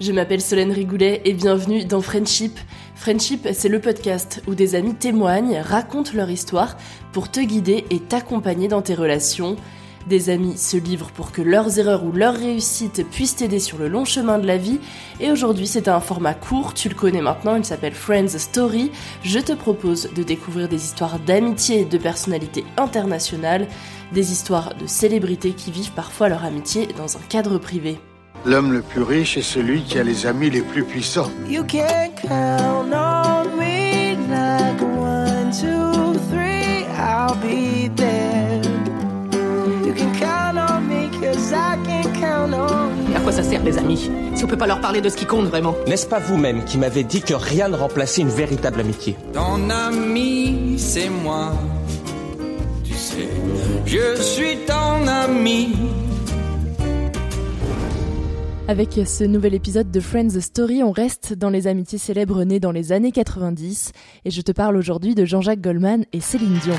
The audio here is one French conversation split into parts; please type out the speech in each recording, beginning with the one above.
je m'appelle Solène Rigoulet et bienvenue dans Friendship. Friendship, c'est le podcast où des amis témoignent, racontent leur histoire pour te guider et t'accompagner dans tes relations. Des amis se livrent pour que leurs erreurs ou leurs réussites puissent t'aider sur le long chemin de la vie. Et aujourd'hui, c'est un format court, tu le connais maintenant, il s'appelle Friends Story. Je te propose de découvrir des histoires d'amitié de personnalités internationales, des histoires de célébrités qui vivent parfois leur amitié dans un cadre privé. L'homme le plus riche est celui qui a les amis les plus puissants. You can count on me like one, two, three, I'll be there. You can count on me cause I can count on you. À quoi ça sert les amis Si on peut pas leur parler de ce qui compte vraiment? N'est-ce pas vous-même qui m'avez dit que rien ne remplaçait une véritable amitié? Ton ami, c'est moi. Tu sais, je suis ton ami. Avec ce nouvel épisode de Friends Story, on reste dans les amitiés célèbres nées dans les années 90 et je te parle aujourd'hui de Jean-Jacques Goldman et Céline Dion.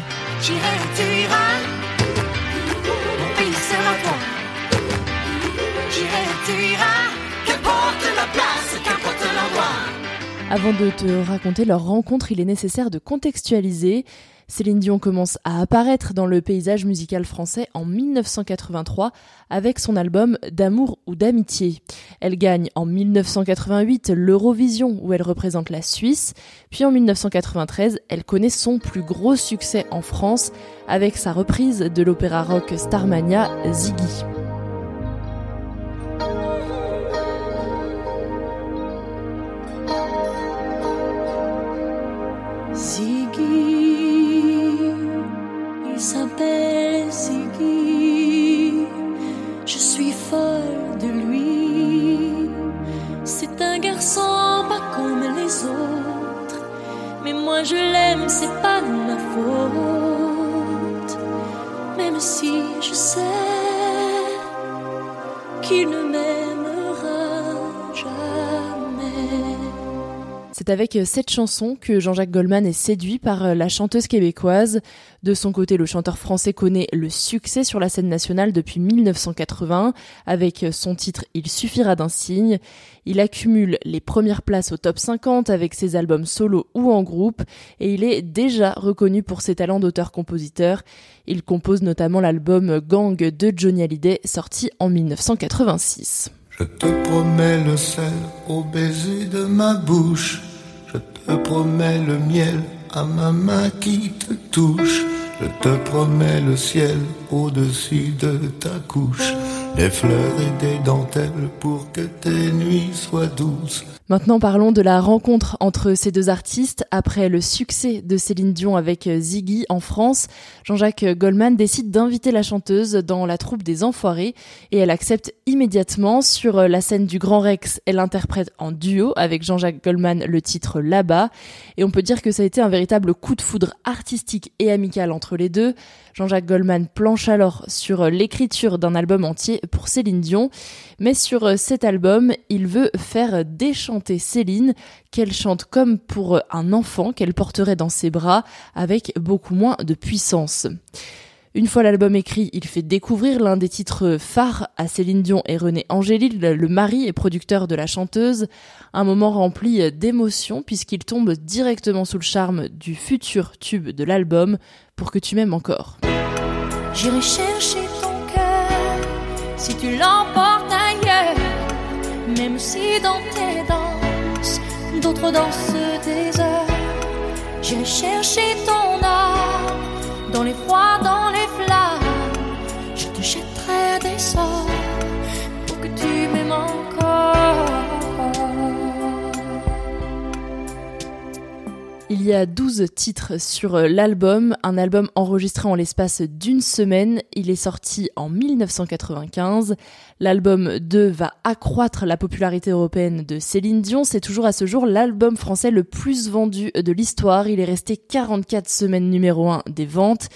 Avant de te raconter leur rencontre, il est nécessaire de contextualiser. Céline Dion commence à apparaître dans le paysage musical français en 1983 avec son album D'amour ou d'amitié. Elle gagne en 1988 l'Eurovision où elle représente la Suisse, puis en 1993 elle connaît son plus gros succès en France avec sa reprise de l'opéra rock Starmania Ziggy. Si je sais qu'il ne C'est avec cette chanson que Jean-Jacques Goldman est séduit par la chanteuse québécoise. De son côté, le chanteur français connaît le succès sur la scène nationale depuis 1980 avec son titre Il suffira d'un signe. Il accumule les premières places au top 50 avec ses albums solo ou en groupe et il est déjà reconnu pour ses talents d'auteur-compositeur. Il compose notamment l'album Gang de Johnny Hallyday sorti en 1986. Je te promets le sel au baiser de ma bouche. Te promets le miel à ma main qui te touche. Je te promets le ciel au-dessus de ta couche. Des fleurs et des dentelles pour que tes nuits soient douces. Maintenant, parlons de la rencontre entre ces deux artistes. Après le succès de Céline Dion avec euh, Ziggy en France, Jean-Jacques Goldman décide d'inviter la chanteuse dans la troupe des Enfoirés et elle accepte immédiatement. Sur euh, la scène du Grand Rex, elle interprète en duo avec Jean-Jacques Goldman le titre Là-bas. Et on peut dire que ça a été un véritable coup de foudre artistique et amical entre les deux. Jean-Jacques Goldman planche alors sur euh, l'écriture d'un album entier pour Céline Dion. Mais sur cet album, il veut faire Céline, qu'elle chante comme pour un enfant qu'elle porterait dans ses bras, avec beaucoup moins de puissance. Une fois l'album écrit, il fait découvrir l'un des titres phares à Céline Dion et René Angélil, le mari et producteur de la chanteuse. Un moment rempli d'émotion puisqu'il tombe directement sous le charme du futur tube de l'album, Pour que tu m'aimes encore. D'autres dansent des heures. J'irai chercher ton âme dans les froids, dans y a 12 titres sur euh, l'album, un album enregistré en l'espace d'une semaine. Il est sorti en 1995. L'album 2 va accroître la popularité européenne de Céline Dion. C'est toujours à ce jour l'album français le plus vendu de l'histoire. Il est resté 44 semaines numéro 1 des ventes.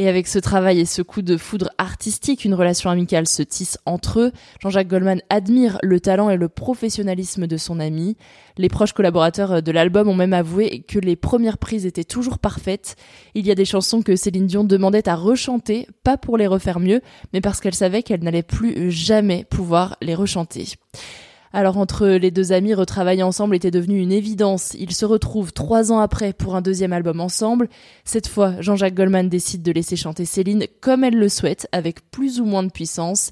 Et avec ce travail et ce coup de foudre artistique, une relation amicale se tisse entre eux. Jean-Jacques Goldman admire le talent et le professionnalisme de son ami. Les proches collaborateurs de l'album ont même avoué que les premières prises étaient toujours parfaites. Il y a des chansons que Céline Dion demandait à rechanter, pas pour les refaire mieux, mais parce qu'elle savait qu'elle n'allait plus jamais pouvoir les rechanter. Alors entre les deux amis, retravailler ensemble était devenu une évidence. Ils se retrouvent trois ans après pour un deuxième album ensemble. Cette fois, Jean-Jacques Goldman décide de laisser chanter Céline comme elle le souhaite, avec plus ou moins de puissance.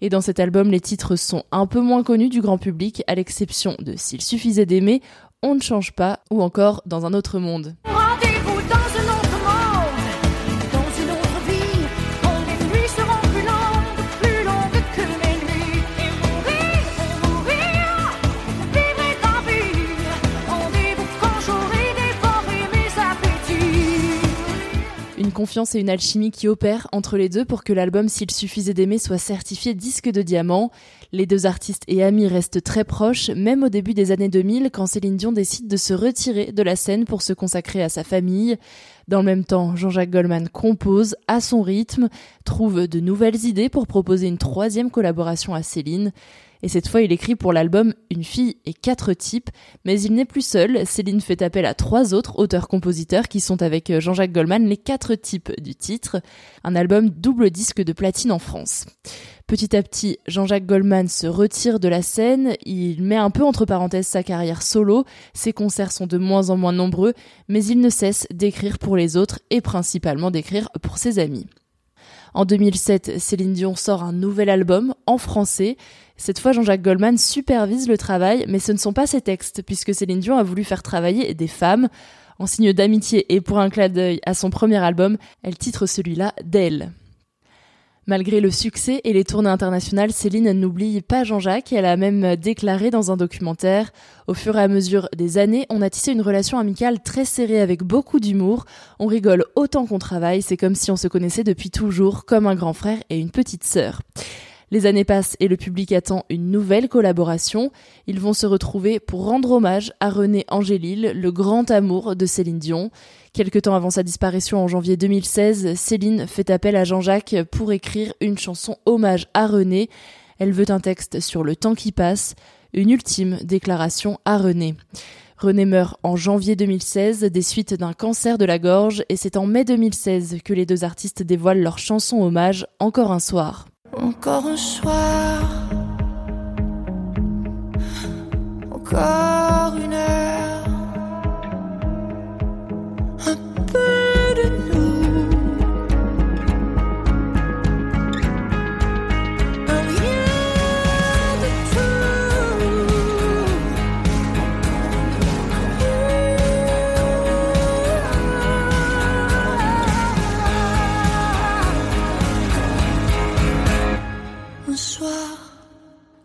Et dans cet album, les titres sont un peu moins connus du grand public, à l'exception de S'il suffisait d'aimer, On ne change pas ou encore Dans un autre monde. Confiance et une alchimie qui opèrent entre les deux pour que l'album S'il suffisait d'aimer soit certifié disque de diamant. Les deux artistes et amis restent très proches, même au début des années 2000 quand Céline Dion décide de se retirer de la scène pour se consacrer à sa famille. Dans le même temps, Jean-Jacques Goldman compose à son rythme, trouve de nouvelles idées pour proposer une troisième collaboration à Céline. Et cette fois, il écrit pour l'album Une fille et quatre types, mais il n'est plus seul. Céline fait appel à trois autres auteurs-compositeurs qui sont avec euh, Jean-Jacques Goldman les quatre types du titre. Un album double disque de platine en France. Petit à petit, Jean-Jacques Goldman se retire de la scène, il met un peu entre parenthèses sa carrière solo, ses concerts sont de moins en moins nombreux, mais il ne cesse d'écrire pour les autres et principalement d'écrire pour ses amis. En 2007, Céline Dion sort un nouvel album en français. Cette fois, Jean-Jacques Goldman supervise le travail, mais ce ne sont pas ses textes, puisque Céline Dion a voulu faire travailler des femmes. En signe d'amitié et pour un clin d'œil à son premier album, elle titre celui-là d'elle. Malgré le succès et les tournées internationales, Céline n'oublie pas Jean-Jacques et elle a même déclaré dans un documentaire Au fur et à mesure des années, on a tissé une relation amicale très serrée avec beaucoup d'humour. On rigole autant qu'on travaille, c'est comme si on se connaissait depuis toujours, comme un grand frère et une petite sœur. Les années passent et le public attend une nouvelle collaboration. Ils vont se retrouver pour rendre hommage à René Angélil, le grand amour de Céline Dion. Quelque temps avant sa disparition en janvier 2016, Céline fait appel à Jean-Jacques pour écrire une chanson hommage à René. Elle veut un texte sur le temps qui passe, une ultime déclaration à René. René meurt en janvier 2016 des suites d'un cancer de la gorge et c'est en mai 2016 que les deux artistes dévoilent leur chanson hommage Encore un soir. Encore un soir. Encore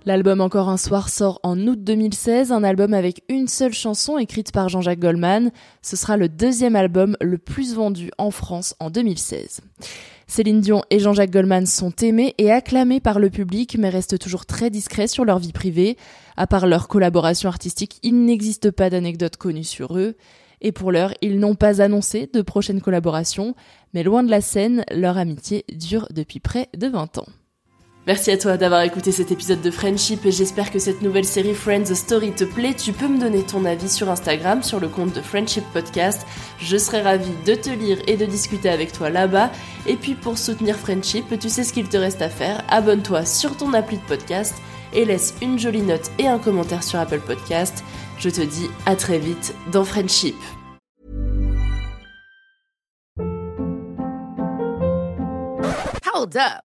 L'album Encore un soir sort en août 2016, un album avec une seule chanson écrite par Jean-Jacques Goldman. Ce sera le deuxième album le plus vendu en France en 2016. Céline Dion et Jean-Jacques Goldman sont aimés et acclamés par le public, mais restent toujours très discrets sur leur vie privée. À part leur collaboration artistique, il n'existe pas d'anecdotes connues sur eux. Et pour l'heure, ils n'ont pas annoncé de prochaines collaborations, mais loin de la scène, leur amitié dure depuis près de 20 ans. Merci à toi d'avoir écouté cet épisode de Friendship et j'espère que cette nouvelle série Friends Story te plaît. Tu peux me donner ton avis sur Instagram, sur le compte de Friendship Podcast. Je serai ravie de te lire et de discuter avec toi là-bas. Et puis pour soutenir Friendship, tu sais ce qu'il te reste à faire. Abonne-toi sur ton appli de podcast et laisse une jolie note et un commentaire sur Apple Podcast. Je te dis à très vite dans Friendship. Hold up.